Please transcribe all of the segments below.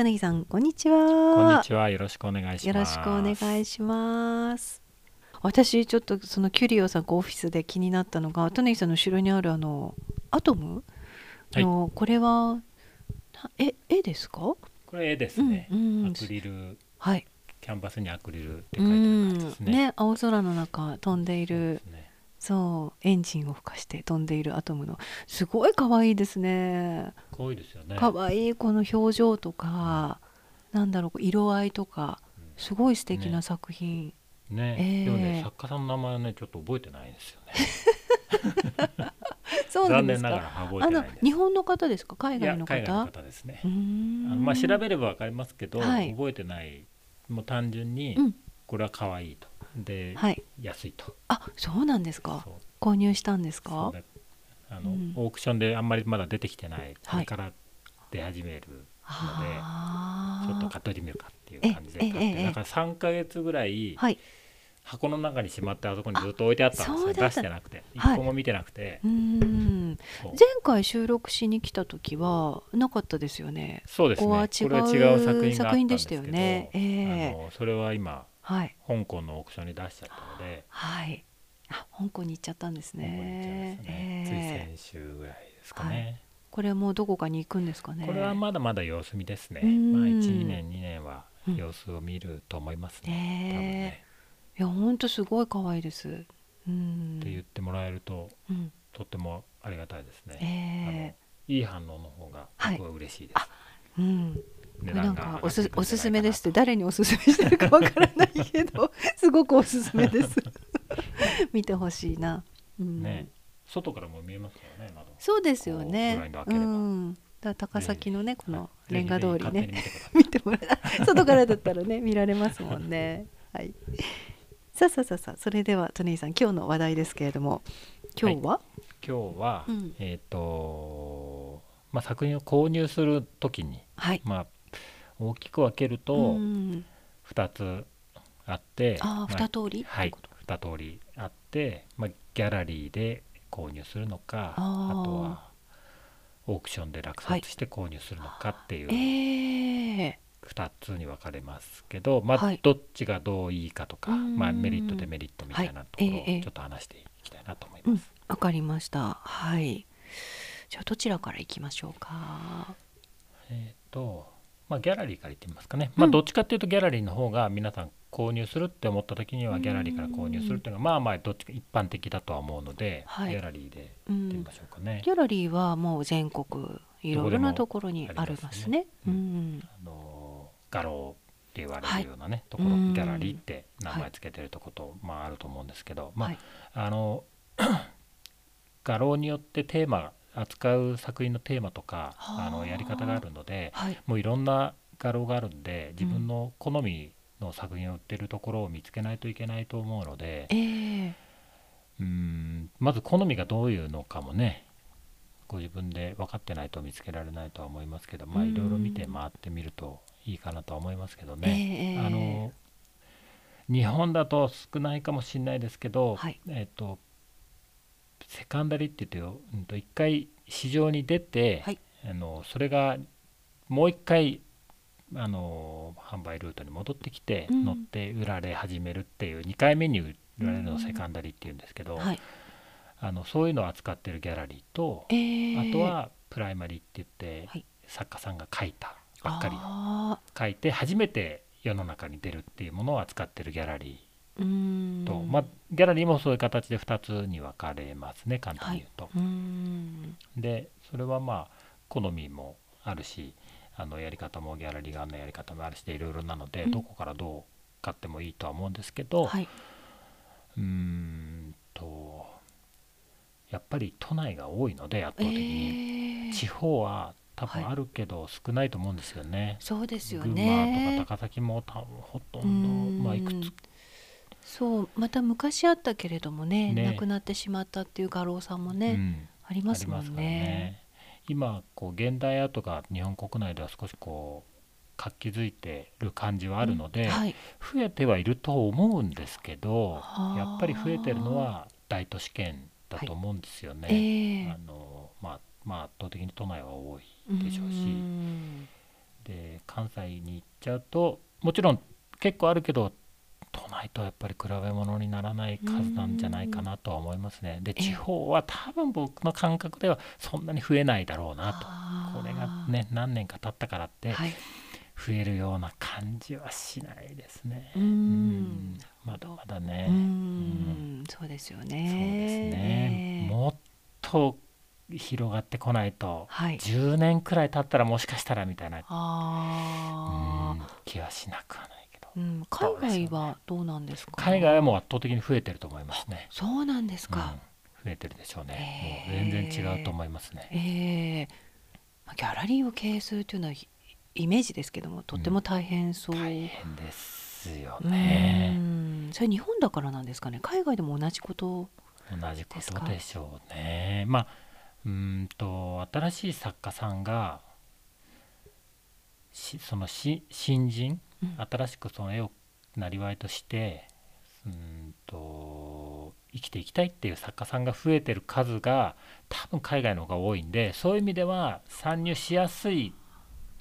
田ネギさんこんにちこんはにちは。よろしくお願いします。よろしくお願いします。私ちょっとそのキュリオさんがオフィスで気になったのが田ネギさんの後ろにあるあのアトム？の、これはなえ絵ですか？これ絵ですね。うんうんアクリル。はい。キャンバスにアクリルってう書いてあるん感じですね。ね青空の中飛んでいる。すねそうエンジンを吹かして飛んでいるアトムの。すごい可愛いですね。こういうですよね。可愛いこの表情とか、なんだろう色合いとかすごい素敵なね。作品、ね、えーでもね作家さんの名前はねちょっと覚えてないんですよね。そうなんです残念ながかあの。日本の方ですか？海外の方？海外の方ですね。まあ調べればわかりますけど、はい。覚えてない。もう単純にうん。これは可愛いと。で、はい。安いと。あそうなんですか。購入したんですか？あの、うん。オークションであんまりまだ出てきてない。こはい。れから出始めるので。ちょっと買っといてみるかっていう感じで買ってだから3ヶ月ぐらいはい。箱の中にしまってあそこにずっと置いてあったんですよ。出してなくて。一はい。個も見てなくて。うーん。そう。前回収録しに来た時はなかったですよね。そうですね。ここはこれは違う作品です作品でしたよね。ええ。あのそれは今はい。香港のオークションに出しちゃったので。はい。あ香港に行っちゃったんです香港に行っちゃいまね。したねついええ先週ぐらいですかね。これはもうどこかに行くんですかね。これはまだまだ様子見ですね。うん。まあ12年2年はうん様子を見ると思いますね。ねえ多分ね。いやほんとすごい可愛いです。うん。って言ってもらえるとうん。とってもありがたいですね。えあのいい反応の方がはい僕は嬉しいです、あえうんなんかおすおすすめですって誰におすすめしてるかわからないけどすごくおすすめです。見てほしいな、うん。ね外からも見えますからね窓。そうですよね。うん。だ高崎のねこのはい。レンガ通りね見てもらう。外からだったらね見られますもんね。はい。さあさあさあさあそれではトネイさん今日の話題ですけれども。今日は、今日は、うん。えっ、とまあ作品を購入するときにはい。まあ大きく分けるとうん。2つあって、ああま二通り？はいってこと。2通りあって、まあ、ギャラリーで購入するのかあー。あとはオークションで落札して購入するのかっていう、ええ2つに分かれますけど、まあはい。どっちがどういいかとか、うん。まあ、メリットデメリットみたいなところをはい。ええちょっと話していきたいなと思いうんます。わかりました。はい。じゃあどちらからいきましょうか？えーとまあ、ギャラリーから言ってみますかね、まあ、うんどっちかっていうとギャラリーの方が皆さん購入するって思った時にはギャラリーから購入するっていうのがまあまあどっちか一般的だとは思うので、はい。ギャラリーでってみましょうかね。ギャラリーはもう全国いろいろなところにありますね。うん、あの画廊って言われるようなね、ところうんギャラリーって名前つけてるとこと、まあ、あると思うんですけど、まあはい。あの 画廊によってテーマ扱う作品のテーマとかはあ。あのやり方があるのではい、もういろんな画廊があるんで自分の好みの作品を売ってるところを見つけないといけないと思うのでええ。うんまず好みがどういうのかもねご自分で分かってないと見つけられないとは思いますけどまあうん。いろいろ見て回ってみるといいかなとは思いますけどえね。え。あの日本だと少ないかもしれないですけど、はい。えっとセカンダリーって言ってよ、うん、と一回市場に出て、はい。あのそれがもう一回あの販売ルートに戻ってきて、うん。乗って売られ始めるっていう2回目に売られるのをうん。セカンダリーっていうんですけど、はい、あのそういうのを扱ってるギャラリーと、ええあとはプライマリーって言って、はい。作家さんが書いたばっかり。あ書いて初めて世の中に出るっていうものを扱ってるギャラリーうーん。ーと、まあ、ギャラリーもそういう形で2つに分かれますね簡単に言うと。うーん。でそれはまあ好みもあるしあのやり方もギャラリー側のやり方もあるしでいろいろなので、うん。どこからどう買ってもいいとは思うんですけど、はい。うーんとやっぱり都内が多いので圧倒的に、ええ地方は多分はいあるけど少ないと思うんですよね。そうですよ群馬ねとか高崎も多分ほとうん。どまあいくつそうまた昔あったけれどもねね。亡くなってしまったっていう画廊さんもね、うん。ありますもんね。ね。今こう現代アートが日本国内では少しこう活気づいてる感じはあるので、うんはい、増えてはいると思うんですけどはあ。やっぱり増えてるのは大都市圏だと思うんですよね。ええ。あのまあまあ圧倒的に都内は多いうんでしょうし。でで関西に行っちゃうともちろん結構あるけど都内とやっぱり比べ物にならない数なんじゃないかなとは思いますね。でええ。地方は多分僕の感覚ではそんなに増えないだろうなと。これがね何年か経ったからってはい。増えるような感じはしないですね。うん。ん。まだまだね。うん。ん。そうですよね。そうですね。もっと広がってこないと、はい。10年くらい経ったらもしかしたらみたいな、あうん。気はしなくはないうん海外はどうなんですか？海外はもう圧倒的に増えてると思いますね。そうなんですうんか、増えてるでしょうね。へーもう全然違うと思いますね。ええまあギャラリーを経営するというのはひイメージですけどもとても大変そう、大変ですようね。んそれ日本だからなんですかね？海外でも同じこと同じことでしょうね。まあうーんと新しい作家さんがしそのし新人うん新しくその絵をなりわいとしてうーんと生きていきたいっていう作家さんが増えてる数が多分海外の方が多いんでそういう意味では参入しやすい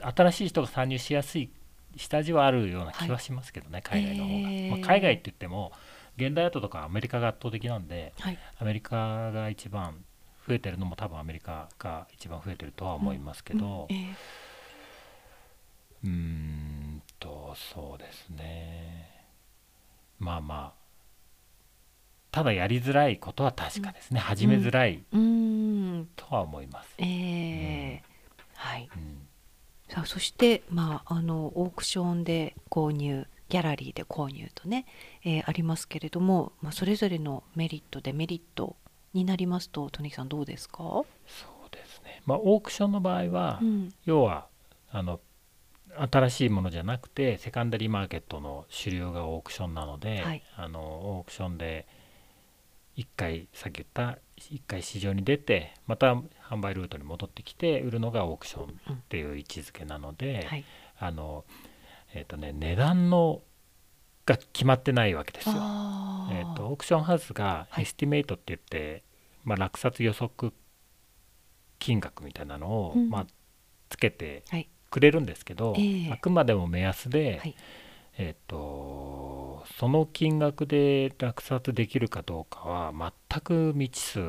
新しい人が参入しやすい下地はあるような気はしますけどね、海外の方が、へー。まあ、海外って言っても現代アートとかアメリカが圧倒的なんではい。アメリカが一番増えてるのも多分アメリカが一番増えてるとは思いますけど、うん。えうーん。とそうですね。まあまあただやりづらいことは確かですね、始めづらいとは思います、ええ。はい。うん。さあそしてまああのオークションで購入ギャラリーで購入とね、えーありますけれども、まあ、それぞれのメリットデメリットになりますとトニーさんどうですか、そうですね。まあオークションの場合は、うん。要はあの新しいものじゃなくてセカンダリーマーケットの主流がオークションなので、はい。あのオークションで1回さっき言った1回市場に出てまた販売ルートに戻ってきて売るのがオークションっていう位置づけなので、はい。あのえーとね、値段のが決まってないわけですよ。えー、とオークションハウスがはい。 estimate って言って、まあ、落札予測金額みたいなのを、うん。まあ、つけてはいくれるんですけど、ええ。あくまでも目安で、はい。えー、とその金額で落札できるかどうかは全く未知数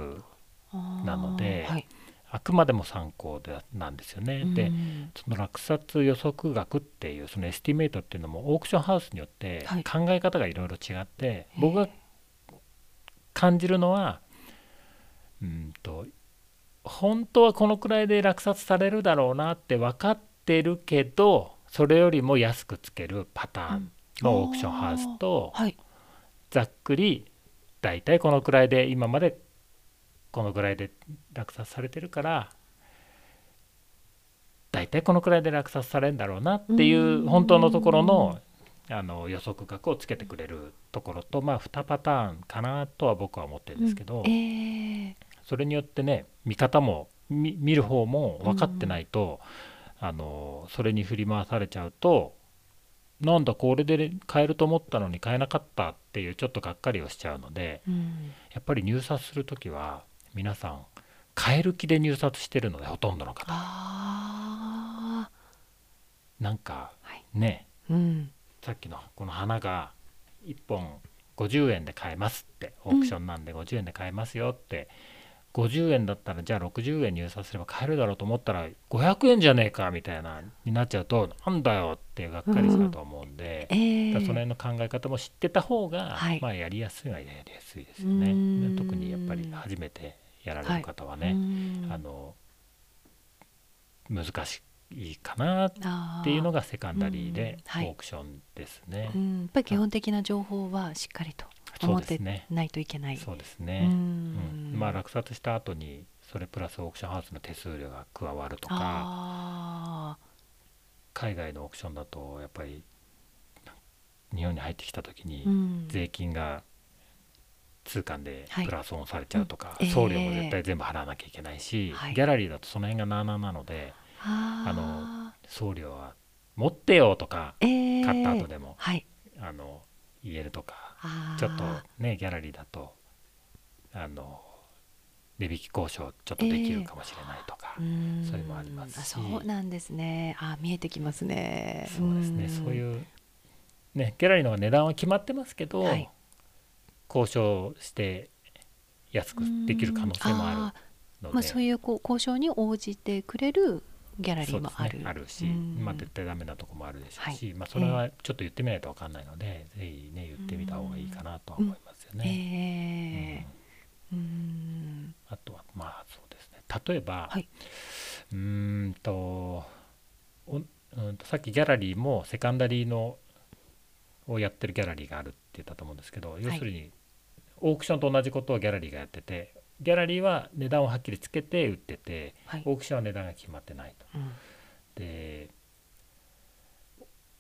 あーなのではい。あくまでも参考でなんですよね。でうんその落札予測額っていうその estimate っていうのもオークションハウスによってはい。考え方がいろいろ違って、へえ。僕が感じるのはうんと本当はこのくらいで落札されるだろうなって分かってるけどそれよりも安くつけるパターンのオークションハウスとはい。ざっくり大体このくらいで今までこのくらいで落札されてるから大体このくらいで落札されるんだろうなっていううん。本当のところのあの予測額をつけてくれるところとまあ2パターンかなとは僕は思ってるんですけど、ええ。それによってね見方も見見る方も分かってないと、あのそれに振り回されちゃうとなんだこれで買えると思ったのに買えなかったっていうちょっとがっかりをしちゃうのでうん。やっぱり入札する時は皆さん買える気で入札してるのでほとんどの方。あなんかーはい。ね。うん。さっきのこの花が1本50円で買えますってオークションなんで50円で買えますよって、50円だったらじゃあ60円入札すれば買えるだろうと思ったら500円じゃねえかみたいなになっちゃうとなんだよってがっかりすると思うんで、ええだからその辺の考え方も知ってた方が、はい。まあやりやすいはやりやすいですようーね。特にやっぱり初めてやられる方はね、うんあの難しいかなっていうのがセカンダリーでうん。はい。オークションですね。うん、やっぱり基本的な情報はしっかりと思ってですね。ないといけない。そうですうね。ん。うん。まあ落札した後にそれプラスオークションハウスの手数料が加わるとか。あ海外のオークションだとやっぱり日本に入ってきた時に税金が通関ではい。プラスオンされちゃうとか、うん。ええ送料も絶対全部払わなきゃいけないし、はい。ギャラリーだとその辺がなあなあなのであー。あ送料は持ってよとかえー。買った後でも、はい。あの言えるとかちょっとねギャラリーだとあの値引き交渉ちょっとできるかもしれないとか、うーん。そういうのもありますし。あそうなんですね。あ見えてきますね。そうですね、ん。そういう、ね、ギャラリーの値段は決まってますけど、はい。交渉して安くできる可能性もあるので、まあ、そういうこう交渉に応じてくれるギャラリーもある。ね、あるし、うん。まあ、絶対ダメなとこもあるでしょうし、はい。まあ、それはちょっと言ってみないと分かんないので、ぜひね言ってみた方がいいかなとは思いますよね。ええ。うん。うん。あとはまあそうですね。例えば、はい。うーんとおうんとさっきギャラリーもセカンダリーのをやってるギャラリーがあるって言ったと思うんですけど、要するにオークションと同じことをギャラリーがやっててギャラリーは値段をはっきりつけて売っててはい。オークションは値段が決まってないと。うん。で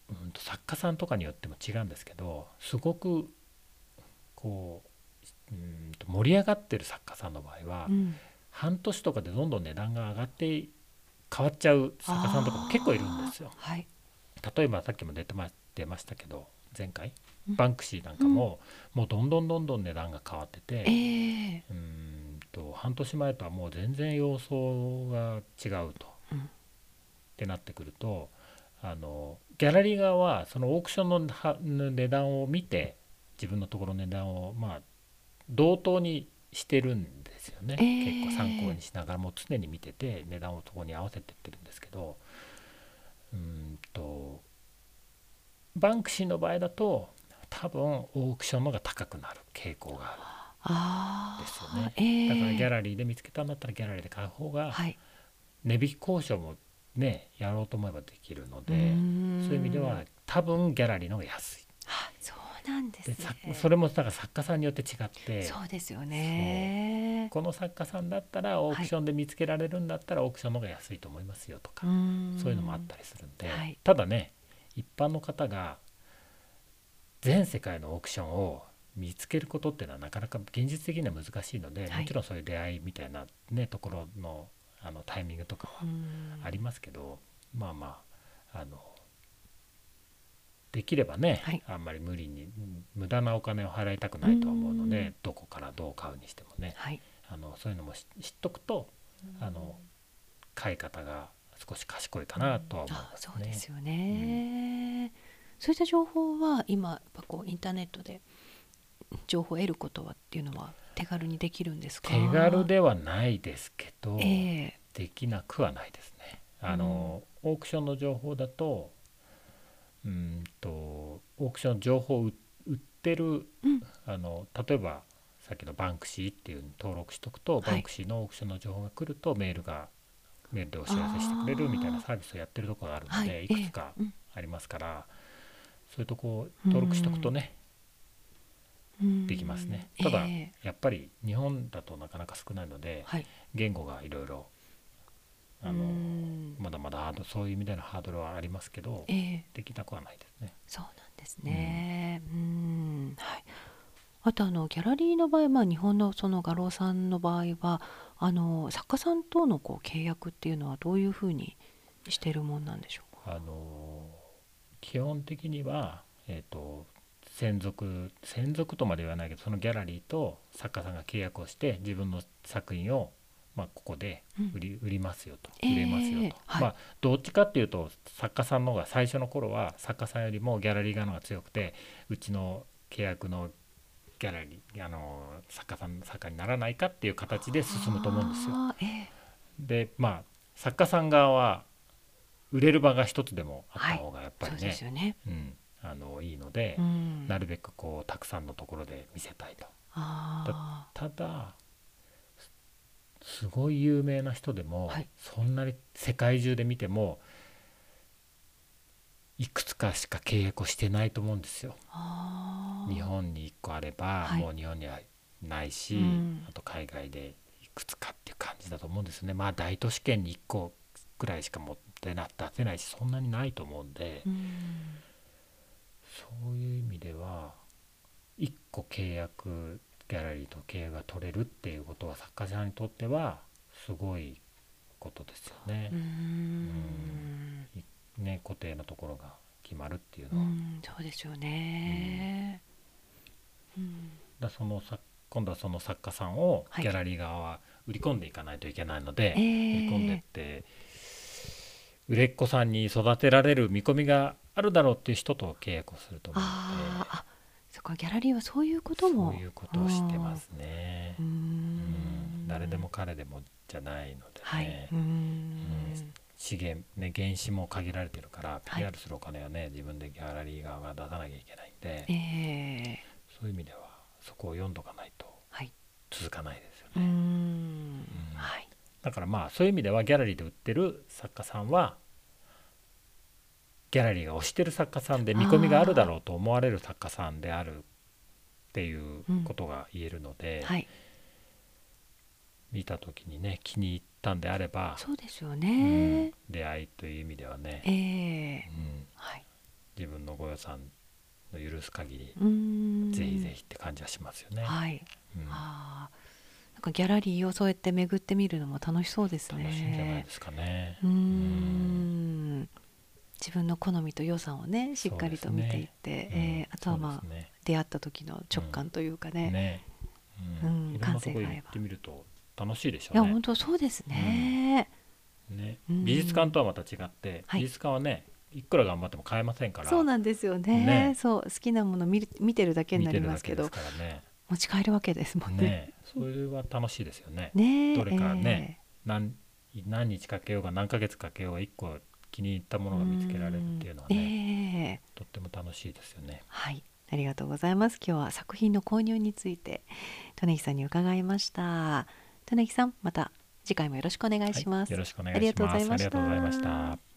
うんと作家さんとかによっても違うんですけどすごくこううんと盛り上がってる作家さんの場合は、うん。半年とかでどんどん値段が上がって変わっちゃう作家さんとかも結構いるんですよ。はい。例えばさっきも出てま出ましたけど前回うん。バンクシーなんかも、もうどんどんどんどん値段が変わってて、ええ。うーんと半年前とはもう全然様相が違うと、うん。ってなってくるとあのギャラリー側はそのオークションのは値段を見て自分のところの値段をまあ同等にしてるんですよね、えー。結構参考にしながらもう常に見てて値段をそこに合わせてってるんですけど。うーんとバンクシーの場合だと多分オークションの方が高くなる傾向がある。ですよね。ええだからギャラリーで見つけたんだったらギャラリーで買う方がはい。値引き交渉もねやろうと思えばできるのでうそういう意味では多分ギャラリーの方が安い。あそうなんですでねさそれもだから作家さんによって違って。そうですよね。この作家さんだったらオークションで見つけられるんだったらオークションの方が安いと思いますよとか、そういうのもあったりするんで、はい。ただね一般の方が全世界のオークションを見つけることっていうのはなかなか現実的には難しいので、はい。もちろんそういう出会いみたいな、ね、ところのあのタイミングとかはうん。ありますけど、まあまああのできればね、はい。あんまり無理にうん無駄なお金を払いたくないとは思うのうん。でどこからどう買うにしてもねはい。あのそういうのも知知っとくとあの買い方が少し賢いかなとは思いあますね。そうですよね、そういった情報は今やっぱこうインターネットで情報を得ることはっていうのは手軽にできるんですか？手軽ではないですけど、ええ。できなくはないですね。あの、オークションの情報だとうんとオークションの情報を売売ってる、うん。あの例えばさっきのバンクシーっていう登録しとくと、い。バンクシーのオークションの情報が来るとメールがメールでお知らせしてくれるみたいなサービスをやってるところがあるので、はい。い、くつかええ。うん。ありますから、そういうとこ登録しとくとね、うんできますねただええやっぱり日本だとなかなか少ないので、はい言語がいろいろあの、うんまだまだハードそういう意味でのハードルはありますけどええできなくはないですね。そうなんですね。うん、はい。あとあのギャラリーの場合、まあ日本のその画廊さんの場合は、あの作家さんとのこう契約っていうのはどういうふうにしてるもんなんでしょうか？あの基本的には、えー、と専属専属とまで言わないけどそのギャラリーと作家さんが契約をして自分の作品を、まあ、ここでうん。売り,、売りますよとえー売れますよと、はい。まあどっちかっていうと作家さんの方が最初の頃は作家さんよりもギャラリー側の方が強くてうちの契約のギャラリーあの作家さん作家にならないかっていう形で進むと思うんですよ。あーえでまあ作家さん側は売れる場が一つでもあった方がやっえそうぱりね、ですよね。うん、あのいいので、うん、なるべくこうたくさんのところで見せたいと。あただすすごい有名な人でも、はい。そんなに世界中で見てもいくつかしか契約をしてないと思うんですよ。日本に1個あれば、はい。もう日本にはないし、うん。あと海外でいくつかっていう感じだと思うんですね。まあ大都市圏に1個ぐらいしか持ってな出せないしそんなにないと思うんで、うんそういう意味では1個契約ギャラリーと契約が取れるっていうことは作家さんにとってはすごいことですよねう。んね固定のところが決まるっていううのは。んそうですよね。うんだその作今度はその作家さんをはいギャラリー側は売り込んでいかないといけないので、え売り込んでって売れっ子さんに育てられる見込みがあるだろうっていう人と契約をすると思うのあーあそっかギャラリーはそういうことでも。そういうことをしてますね。誰でも彼でもじゃないのでね、はい、うーん。資源ね原資も限られてるからはい。PR するお金はね自分でギャラリー側が出さなきゃいけないんで、ええ。そういう意味ではそこを読んどかないとはい。続かないですようーね、ん。はい。だからまあそういう意味ではギャラリーで売ってる作家さんはギャラリーが推してる作家さんで見込みがあるだろうと思われる作家さんであるっていうことが言えるので、はい。見た時にね気に入ったんであれば、そうですようねん、出会いという意味ではね、ええ。うん。はい。自分のご予算の許す限りうーん。ぜひぜひって感じはしますよね。はい。うん。あー。なんかギャラリーをそうやって巡ってみるのも楽しそうですね。楽しいんじゃないですかね。うーん自分の好みと予算をねしっかりと見ていって、うん。えーあとはまあ、ね。出会った時の直感というかね、ね、ううん感性が合えば。行ってみると楽しいでしょいうやね本当そうですね、ね。うん。美術館とはまた違って、はい。美術館はねいくら頑張っても買えませんから。そうなんですよね。ね。そう好きなもの見る見てるだけになりますけどね。持ち帰るわけですもんね。ね。それは楽しいですよね。ねどれかね。何何日かけようが何ヶ月かけようが一個気に入ったものが見つけられるっていうのはうん。ね、ええ。とっても楽しいですよね。はい。ありがとうございます。今日は作品の購入についてトネヒさんに伺いました。トネヒさんまた次回もよろしくお願いします、はいよろしくお願いします。ありがとうございました。